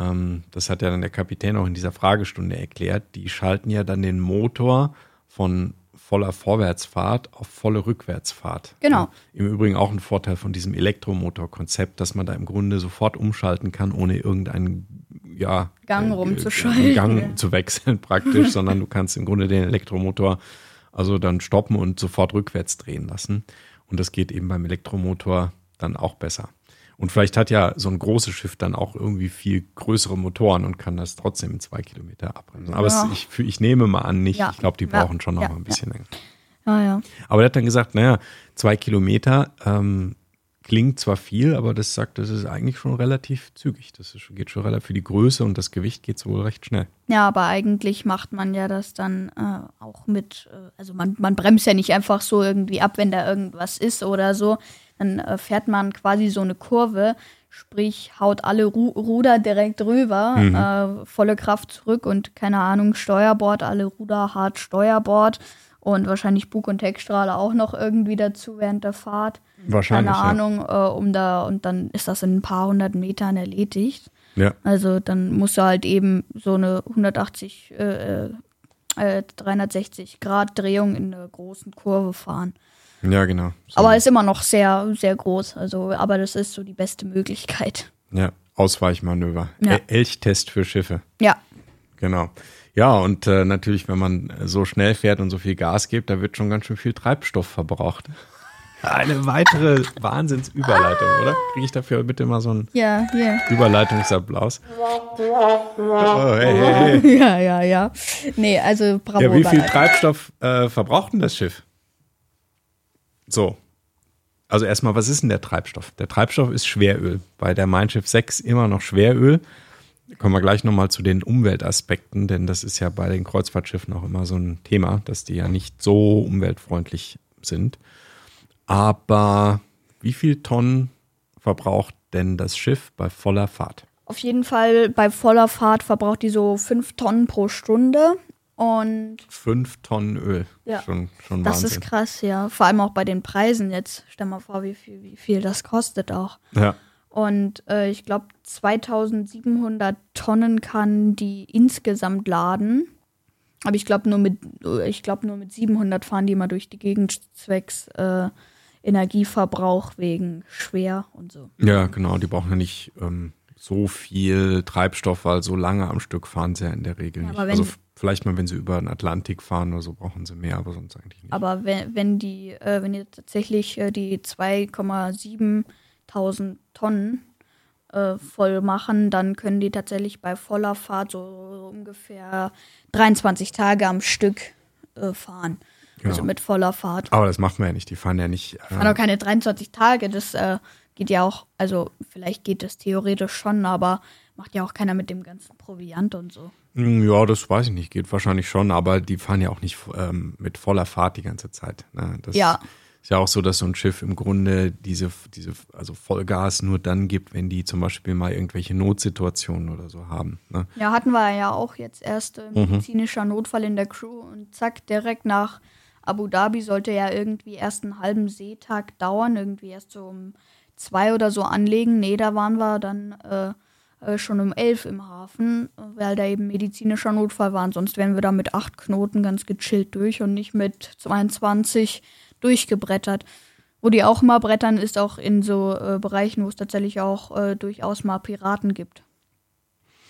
ähm, das hat ja dann der Kapitän auch in dieser Fragestunde erklärt, die schalten ja dann den Motor von voller Vorwärtsfahrt auf volle Rückwärtsfahrt. Genau. Ja, Im Übrigen auch ein Vorteil von diesem Elektromotorkonzept, dass man da im Grunde sofort umschalten kann, ohne irgendeinen ja, Gang äh, rumzuschalten. Gang zu wechseln praktisch, sondern du kannst im Grunde den Elektromotor also dann stoppen und sofort rückwärts drehen lassen. Und das geht eben beim Elektromotor dann auch besser. Und vielleicht hat ja so ein großes Schiff dann auch irgendwie viel größere Motoren und kann das trotzdem in zwei Kilometer abbremsen. Aber Ja. es, ich, ich nehme mal an, nicht. Ja. Ich glaube, die brauchen schon noch mal ein bisschen länger. Ja. Aber er hat dann gesagt, naja, zwei Kilometer ähm, klingt zwar viel, aber das sagt, das ist eigentlich schon relativ zügig. Das ist, geht schon relativ für die Größe und das Gewicht geht wohl recht schnell. Ja, aber eigentlich macht man ja das dann äh, auch mit, äh, also man, man bremst ja nicht einfach so irgendwie ab, wenn da irgendwas ist oder so. Dann äh, fährt man quasi so eine Kurve, sprich haut alle Ru Ruder direkt rüber, äh, volle Kraft zurück und keine Ahnung, Steuerbord, alle Ruder hart Steuerbord und wahrscheinlich Bug- und Heckstrahle auch noch irgendwie dazu während der Fahrt. Wahrscheinlich. Keine Ahnung, äh, um da, und dann ist das in ein paar hundert Metern erledigt. Ja. ja. Also dann musst du halt eben so eine 180, äh, äh, 360 Grad Drehung in einer großen Kurve fahren. Ja, genau. So, Aber ist immer noch sehr, sehr groß. Also, aber das ist so die beste Möglichkeit. ja, Ausweichmanöver. Ja. El- Elchtest für Schiffe. Ja, Genau. Ja, und äh, natürlich, wenn man so schnell fährt und so viel Gas gibt, da wird schon ganz schön viel Treibstoff verbraucht. Eine weitere Wahnsinnsüberleitung, oder? Kriege ich dafür bitte mal so einen ja, ja. Überleitungsapplaus? Oh, hey, hey, hey. Ja, ja, ja. Nee, also bravo. Ja, wie viel. Treibstoff äh, verbraucht denn das Schiff? So. also erstmal, was ist denn der Treibstoff? Der Treibstoff ist Schweröl. Bei der Mein Schiff 6 immer noch Schweröl. Kommen wir gleich nochmal zu den Umweltaspekten, denn das ist ja bei den Kreuzfahrtschiffen auch immer so ein Thema, dass die ja nicht so umweltfreundlich sind. Aber wie viel Tonnen verbraucht denn das Schiff bei voller Fahrt? Auf jeden Fall bei voller Fahrt verbraucht die so fünf Tonnen pro Stunde. Und Fünf Tonnen Öl. Ja. Schon, schon das Wahnsinn. ist krass, ja. Vor allem auch bei den Preisen jetzt. Stell mal vor, wie viel, wie viel das kostet auch. ja. Und äh, ich glaube, 2700 Tonnen kann die insgesamt laden. Aber ich glaube, nur mit, ich glaube, nur mit 700 fahren die mal durch die Gegend zwecks äh, Energieverbrauch wegen schwer und so. ja, genau. Die brauchen ja nicht ähm, so viel Treibstoff, weil so lange am Stück fahren sie ja in der Regel Ja, nicht. also vielleicht mal, wenn sie über den Atlantik fahren oder so, brauchen sie mehr, aber sonst eigentlich nicht. Aber wenn, wenn die, äh, wenn die tatsächlich äh, die 2,7 Tausend Tonnen äh, voll machen, dann können die tatsächlich bei voller Fahrt so ungefähr 23 Tage am Stück äh, fahren. Also Genau. mit voller Fahrt. Aber das macht man ja nicht. Die fahren ja nicht. Äh, Fahren auch keine 23 Tage, das äh, geht ja auch, also vielleicht geht das theoretisch schon, aber macht ja auch keiner mit dem ganzen Proviant und so. Mm, Ja, das weiß ich nicht. Geht wahrscheinlich schon, aber die fahren ja auch nicht ähm, mit voller Fahrt die ganze Zeit. Ne? Das Ja. ist ja auch so, dass so ein Schiff im Grunde diese, diese, also Vollgas nur dann gibt, wenn die zum Beispiel mal irgendwelche Notsituationen oder so haben. Ne? Ja, hatten wir ja auch jetzt erst äh, medizinischer Notfall in der Crew und zack, direkt nach Abu Dhabi sollte ja irgendwie erst einen halben Seetag dauern, irgendwie erst so um zwei oder so anlegen. Nee, da waren wir dann äh, äh, schon um elf im Hafen, weil da eben medizinischer Notfall war. Sonst wären wir da mit acht Knoten ganz gechillt durch und nicht mit 22 durchgebrettert. Wo die auch immer brettern, ist auch in so äh, Bereichen, wo es tatsächlich auch äh, durchaus mal Piraten gibt.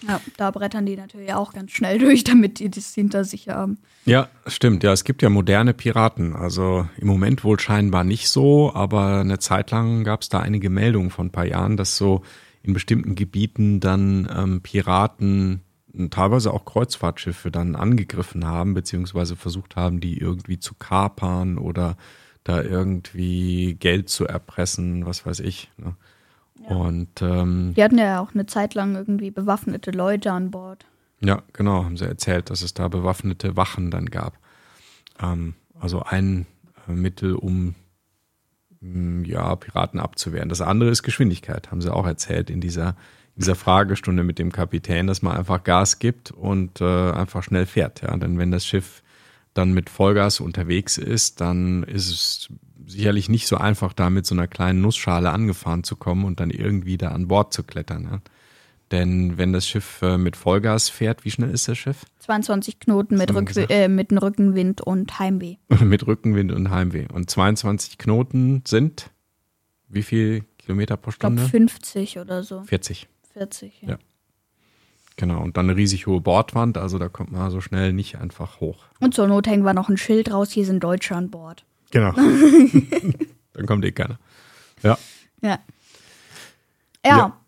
Ja, da brettern die natürlich auch ganz schnell durch, damit die das hinter sich haben. Ja, stimmt. Ja, es gibt ja moderne Piraten. Also im Moment wohl scheinbar nicht so, aber eine Zeit lang gab es da einige Meldungen von ein paar Jahren, dass so in bestimmten Gebieten dann ähm, Piraten teilweise auch Kreuzfahrtschiffe dann angegriffen haben, beziehungsweise versucht haben, die irgendwie zu kapern oder da irgendwie Geld zu erpressen, was weiß ich. Ne? Und ähm, Die hatten ja auch eine Zeit lang irgendwie bewaffnete Leute an Bord. Ja, genau, haben sie erzählt, dass es da bewaffnete Wachen dann gab. Ähm, also ein äh, Mittel, um mh, ja, Piraten abzuwehren. Das andere ist Geschwindigkeit, haben sie auch erzählt in dieser, in dieser Fragestunde mit dem Kapitän, dass man einfach Gas gibt und äh, einfach schnell fährt. Ja? Denn wenn das Schiff dann mit Vollgas unterwegs ist, dann ist es sicherlich nicht so einfach, da mit so einer kleinen Nussschale angefahren zu kommen und dann irgendwie da an Bord zu klettern. Ja? Denn wenn das Schiff äh, mit Vollgas fährt, wie schnell ist das Schiff? 22 Knoten mit, Rück äh, mit Rückenwind und Heimweh. mit Rückenwind und Heimweh. Und 22 Knoten sind wie viel Kilometer pro Ich glaube Stunde? 50 oder so. 40. 40. Ja. Ja. Genau. Und dann eine riesig hohe Bordwand, also da kommt man so schnell nicht einfach hoch. Und zur Not hängen wir noch ein Schild raus, hier sind Deutsche an Bord. Genau. dann kommt eh keiner. Ja. Ja. Ja, Ja.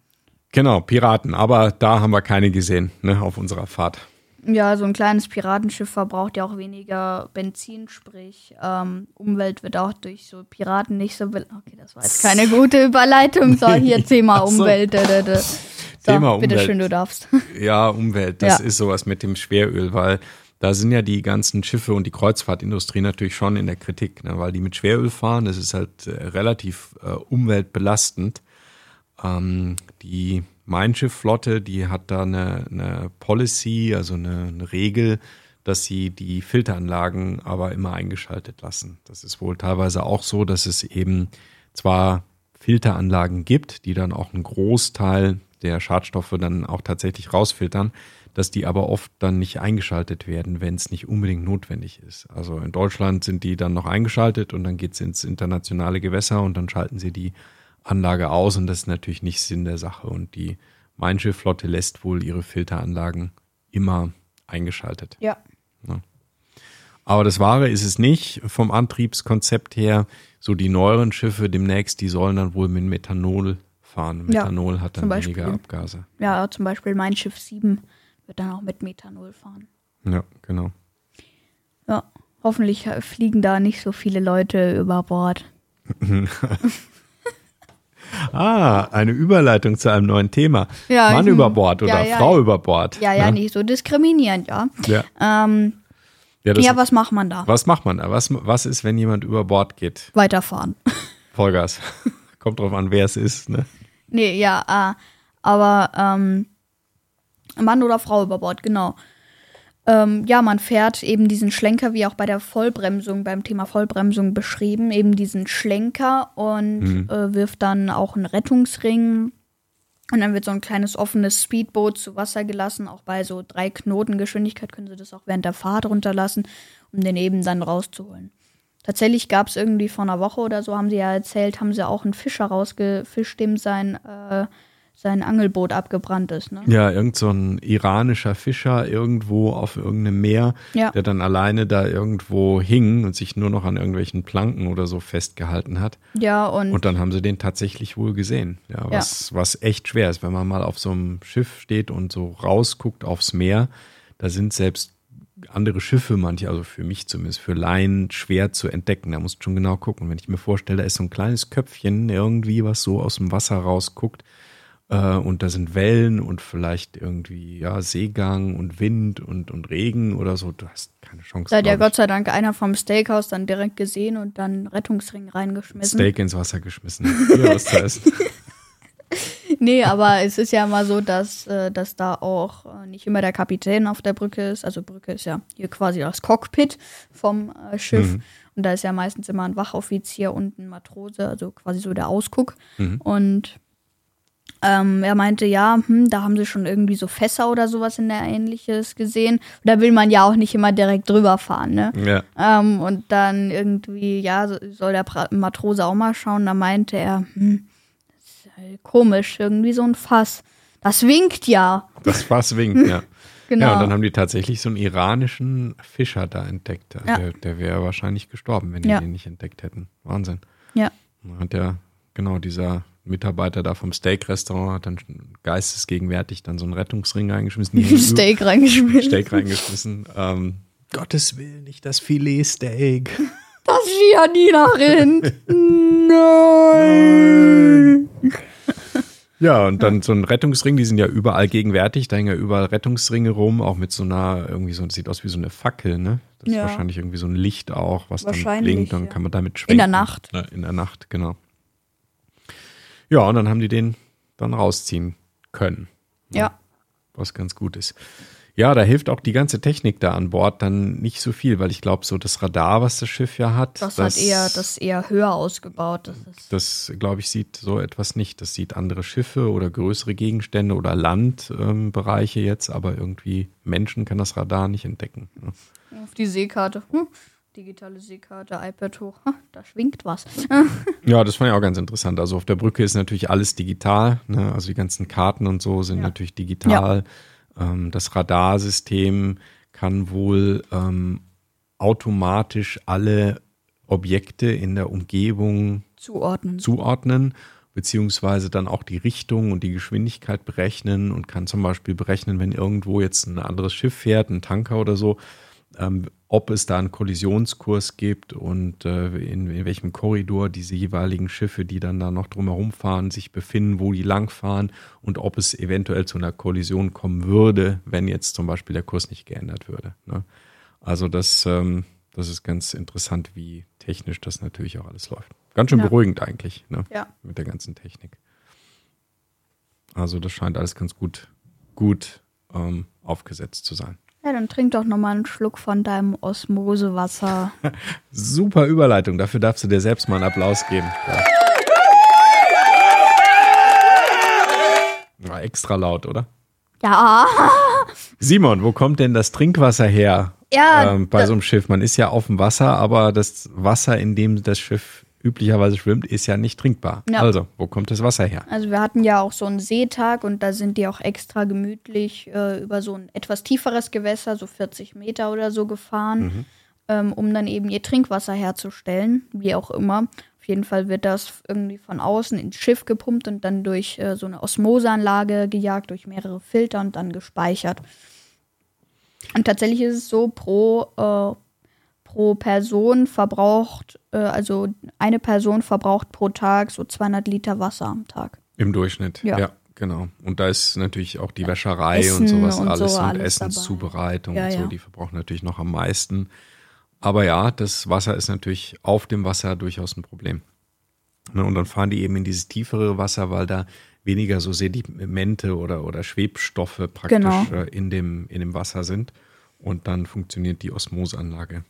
Genau, Piraten. Aber da haben wir keine gesehen, ne, auf unserer Fahrt. Ja, so ein kleines Piratenschiff verbraucht ja auch weniger Benzin, sprich ähm, Umwelt wird auch durch so Piraten nicht so. be- Okay, das war jetzt keine gute Überleitung. So, hier Thema so. Umwelt. Da, da, da. So, Thema bitte Umwelt. schön, du darfst. Ja, Umwelt, das Ja. ist sowas mit dem Schweröl, weil da sind ja die ganzen Schiffe und die Kreuzfahrtindustrie natürlich schon in der Kritik, ne, weil die mit Schweröl fahren, das ist halt äh, relativ äh, umweltbelastend. Ähm, die Mein Schiff-Flotte, die hat da eine, eine Policy, also eine, eine Regel, dass sie die Filteranlagen aber immer eingeschaltet lassen. Das ist wohl teilweise auch so, dass es eben zwar Filteranlagen gibt, die dann auch einen Großteil der Schadstoffe dann auch tatsächlich rausfiltern, dass die aber oft dann nicht eingeschaltet werden, wenn es nicht unbedingt notwendig ist. Also in Deutschland sind die dann noch eingeschaltet und dann geht es ins internationale Gewässer und dann schalten sie die Anlage aus und das ist natürlich nicht Sinn der Sache. Und die Mein Schiff-Flotte lässt wohl ihre Filteranlagen immer eingeschaltet. Ja. Aber das Wahre ist es nicht vom Antriebskonzept her. So die neueren Schiffe demnächst, die sollen dann wohl mit Methanol fahren. Ja, Methanol hat zum dann weniger. Abgase. Ja, zum Beispiel mein Schiff 7 wird dann auch mit Methanol fahren. Ja, genau. Ja, hoffentlich fliegen da nicht so viele Leute über Bord. ah, eine Überleitung zu einem neuen Thema. Ja, Mann über Bord oder Ja, ja, Frau über Bord. Ja, ja, ne? nicht so diskriminierend, ja. Ja. Ähm, das, ja, was macht man da? was macht man da? Was, was ist, wenn jemand über Bord geht? Weiterfahren. Vollgas. Kommt drauf an, wer es ist. Ne? nee, ja, äh, aber ähm, Mann oder Frau über Bord, genau. Ähm, ja, man fährt eben diesen Schlenker, wie auch bei der Vollbremsung, beim Thema Vollbremsung beschrieben, eben diesen Schlenker und äh, wirft dann auch einen Rettungsring. Und dann wird so ein kleines offenes Speedboot zu Wasser gelassen. Auch bei so drei Knoten Geschwindigkeit können sie das auch während der Fahrt runterlassen, um den eben dann rauszuholen. Tatsächlich gab es irgendwie vor einer Woche oder so, haben sie ja erzählt, haben sie auch einen Fischer rausgefischt, dem sein, äh, sein Angelboot abgebrannt ist. Ne? Ja, irgend so ein iranischer Fischer irgendwo auf irgendeinem Meer, Ja. der dann alleine da irgendwo hing und sich nur noch an irgendwelchen Planken oder so festgehalten hat. Ja, und, Und dann haben sie den tatsächlich wohl gesehen. Ja, was, was echt schwer ist, wenn man mal auf so einem Schiff steht und so rausguckt aufs Meer, da sind selbst andere Schiffe manche, also für mich zumindest, für Laien schwer zu entdecken. Da musst du schon genau gucken. Wenn ich mir vorstelle, da ist so ein kleines Köpfchen irgendwie, was so aus dem Wasser rausguckt, äh, und da sind Wellen und vielleicht irgendwie ja Seegang und Wind und, und Regen oder so, du hast keine Chance. da hat ja. Gott sei Dank einer vom Steakhouse dann direkt gesehen und dann Rettungsring reingeschmissen. Steak ins Wasser geschmissen. Hier was zu essen. Nee, aber es ist ja immer so, dass, äh, dass da auch äh, nicht immer der Kapitän auf der Brücke ist. Also Brücke ist ja hier quasi das Cockpit vom äh, Schiff. Mhm. Und da ist ja meistens immer ein Wachoffizier und ein Matrose, also quasi so der Ausguck. Mhm. Und ähm, er meinte, ja, hm, da haben sie schon irgendwie so Fässer oder sowas in der Ähnliches gesehen. Da will man ja auch nicht immer direkt drüber fahren, ne? Ja. Ähm, und dann irgendwie, ja, so- soll der Matrose auch mal schauen. Da meinte er, hm, das ist halt komisch, irgendwie so ein Fass. Das winkt ja. Das Fass winkt, ja. Genau. Ja, und dann haben die tatsächlich so einen iranischen Fischer da entdeckt. Ja. Der, der wäre wahrscheinlich gestorben, wenn die Ja. den nicht entdeckt hätten. Wahnsinn. ja. Dann hat der, genau, dieser Mitarbeiter da vom Steak-Restaurant hat dann geistesgegenwärtig dann so einen Rettungsring reingeschmissen. Steak reingeschmissen. Steak reingeschmissen. Ähm, Gottes Willen, nicht das Filet-Steak. Das Gianina-Rind. Nein. Ja, und dann so ein Rettungsring, die sind ja überall gegenwärtig, da hängen ja überall Rettungsringe rum, auch mit so einer, irgendwie so, sieht aus wie so eine Fackel, ne? Das ist Ja. wahrscheinlich irgendwie so ein Licht auch, was dann blinkt, dann ja. kann man damit schwenken. In der Nacht. Ja, in der Nacht, genau. Ja, und dann haben die den dann rausziehen können, Ja. was ganz gut ist. Ja, da hilft auch die ganze Technik da an Bord dann nicht so viel, weil ich glaube, so das Radar, was das Schiff ja hat, Das, hat eher, das eher höher ausgebaut. Das Das, glaube ich, sieht so etwas nicht. Das sieht andere Schiffe oder größere Gegenstände oder Landbereiche jetzt, aber irgendwie Menschen kann das Radar nicht entdecken. ne? auf die Seekarte. Hm. Digitale Seekarte, iPad hoch. Da schwingt was. Ja, das fand ich auch ganz interessant. Also auf der Brücke ist natürlich alles digital. Ne? Also die ganzen Karten und so sind Ja. natürlich digital. Ähm, das Radarsystem kann wohl ähm, automatisch alle Objekte in der Umgebung Zuordnen. zuordnen, beziehungsweise dann auch die Richtung und die Geschwindigkeit berechnen und kann zum Beispiel berechnen, wenn irgendwo jetzt ein anderes Schiff fährt, ein Tanker oder so, ähm, ob es da einen Kollisionskurs gibt und äh, in, in welchem Korridor diese jeweiligen Schiffe, die dann da noch drumherum fahren, sich befinden, wo die langfahren und ob es eventuell zu einer Kollision kommen würde, wenn jetzt zum Beispiel der Kurs nicht geändert würde. Ne? Also das, ähm, das ist ganz interessant, wie technisch das natürlich auch alles läuft. Ganz schön Ja. beruhigend eigentlich, ne? Ja. Mit der ganzen Technik. Also das scheint alles ganz gut, gut ähm, aufgesetzt zu sein. Ja, dann trink doch noch mal einen Schluck von deinem Osmosewasser. Super Überleitung. Dafür darfst du dir selbst mal einen Applaus geben. Ja. War extra laut, oder? ja. Simon, wo kommt denn das Trinkwasser her Ja, ähm, bei so einem Schiff? Man ist ja auf dem Wasser, aber das Wasser, in dem das Schiff üblicherweise schwimmt, ist ja nicht trinkbar. Ja. Also, wo kommt das Wasser her? Also wir hatten ja auch so einen Seetag und da sind die auch extra gemütlich äh, über so ein etwas tieferes Gewässer, so 40 Meter oder so gefahren, ähm, um dann eben ihr Trinkwasser herzustellen, wie auch immer. Auf jeden Fall wird das irgendwie von außen ins Schiff gepumpt und dann durch äh, so eine Osmoseanlage gejagt, durch mehrere Filter und dann gespeichert. Und tatsächlich ist es so, pro, äh, pro Person verbraucht, äh, also eine Person verbraucht pro Tag so 200 Liter Wasser am Tag. Im Durchschnitt, ja. Ja. genau. Und da ist natürlich auch die Wäscherei Essen und sowas und alles so und alles Essenszubereitung dabei. und Ja, so, ja. die verbrauchen natürlich noch am meisten. Aber ja, das Wasser ist natürlich auf dem Wasser durchaus ein Problem. Ne, Und dann fahren die eben in dieses tiefere Wasser, weil da weniger so Sedimente oder, oder Schwebstoffe praktisch Genau. äh, in, dem, in dem Wasser sind. Und dann funktioniert die Osmoseanlage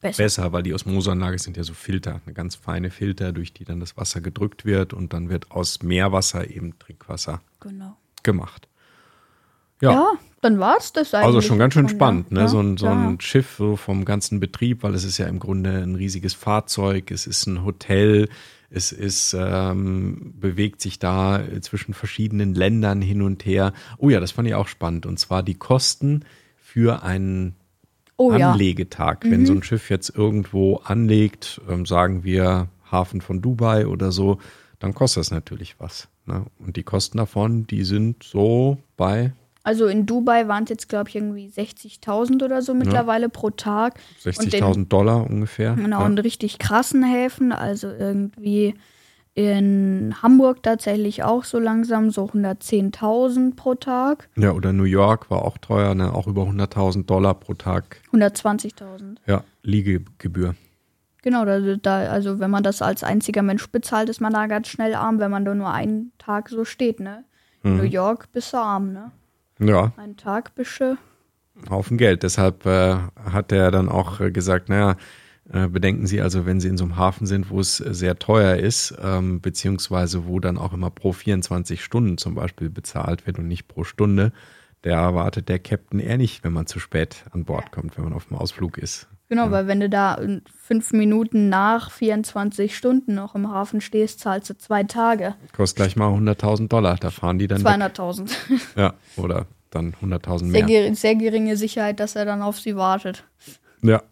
Besser. besser, weil die Osmoseanlage sind ja so Filter, eine ganz feine Filter, durch die dann das Wasser gedrückt wird und dann wird aus Meerwasser eben Trinkwasser Genau. gemacht. Ja, Ja, dann war's das eigentlich. also schon ganz schön spannend, ne? ja. so, ein, so ja. ein Schiff so vom ganzen Betrieb, weil es ist ja im Grunde ein riesiges Fahrzeug, es ist ein Hotel, es ist, ähm, bewegt sich da zwischen verschiedenen Ländern hin und her. Oh ja, das fand ich auch spannend. Und zwar die Kosten für einen Oh ja. Mhm. Anlegetag. Wenn so ein Schiff jetzt irgendwo anlegt, ähm, sagen wir Hafen von Dubai oder so, dann kostet das natürlich was. Ne? Und die Kosten davon, die sind so bei Also in Dubai waren es jetzt, glaube ich, irgendwie 60.000 oder so mittlerweile pro Tag. Und den- 60.000 Dollar ungefähr. Genau, ja. in richtig krassen Häfen, also irgendwie in Hamburg tatsächlich auch so langsam so 110.000 pro Tag, ja, oder New York war auch teuer, ne? auch über 100.000 Dollar pro Tag. 120.000. Ja, Liegegebühr. Genau, da, da, also wenn man das als einziger Mensch bezahlt, ist man da ganz schnell arm, wenn man da nur einen Tag so steht, ne? In New York bist du arm, ne? Ja, Einen Tag bist du. Haufen Geld. Deshalb äh, hat er dann auch äh, gesagt, naja, bedenken Sie also, wenn Sie in so einem Hafen sind, wo es äh, sehr teuer ist, ähm, beziehungsweise wo dann auch immer pro 24 Stunden zum Beispiel bezahlt wird und nicht pro Stunde, der erwartet der Captain eher nicht, wenn man zu spät an Bord kommt, wenn man auf dem Ausflug ist. Genau, weil wenn du da fünf Minuten nach 24 Stunden noch im Hafen stehst, zahlst du zwei Tage. Kostet gleich mal 100.000 Dollar. Da fahren die dann weg. 200.000. Ja, oder dann 100.000 Sehr, mehr. gering, sehr geringe Sicherheit, dass er dann auf sie wartet. Ja.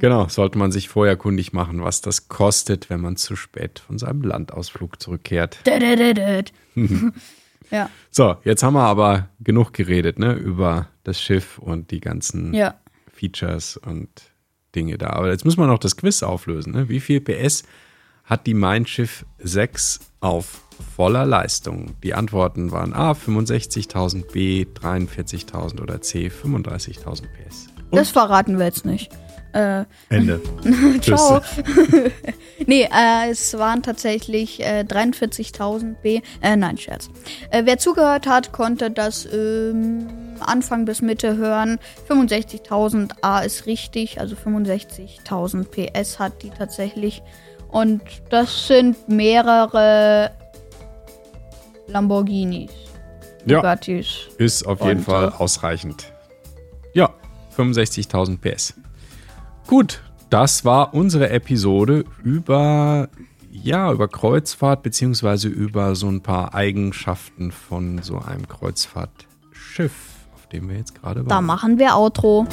Genau, sollte man sich vorher kundig machen, was das kostet, wenn man zu spät von seinem Landausflug zurückkehrt. Ja, So, jetzt haben wir aber genug geredet, ne, über das Schiff und die ganzen ja. Features und Dinge da. Aber jetzt müssen wir noch das Quiz auflösen, ne? Wie viel PS hat die Mein Schiff 6 auf voller Leistung? Die Antworten waren A 65.000, B 43.000 oder C 35.000 PS. Und Das verraten wir jetzt nicht. Äh, Ende. ciao. nee, äh, es waren tatsächlich äh, 43.000 B. Äh, nein, Scherz. Äh, wer zugehört hat, konnte das ähm, Anfang bis Mitte hören. 65.000 A ist richtig, also 65.000 PS hat die tatsächlich. Und das sind mehrere Lamborghinis. Ja, Bugattis. ist auf jeden Und, Fall äh, ausreichend. Ja, 65.000 PS. Gut, das war unsere Episode über ja, über Kreuzfahrt beziehungsweise über so ein paar Eigenschaften von so einem Kreuzfahrtschiff, auf dem wir jetzt gerade Da waren. machen wir Outro.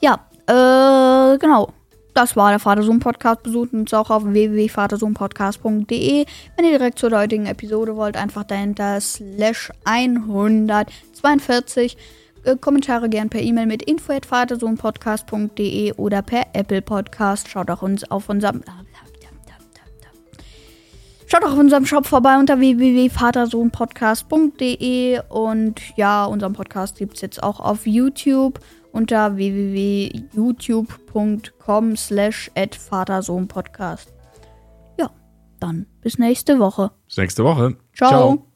Ja, äh, genau. Das war der Vatersohn-Podcast. Besucht uns auch auf www.vatersohnpodcast.de. Wenn ihr direkt zur heutigen Episode wollt, einfach dahinter slash 142. Äh, Kommentare gern per E-Mail mit info.vatersohnpodcast.de oder per Apple Podcast. Schaut auch uns auf unserem Schaut auch auf unserem Shop vorbei unter www.vatersohnpodcast.de und ja, unseren Podcast gibt es jetzt auch auf YouTube unter www.youtube.com slash vatersohnpodcast. Ja, dann bis nächste Woche. Bis nächste Woche. Ciao.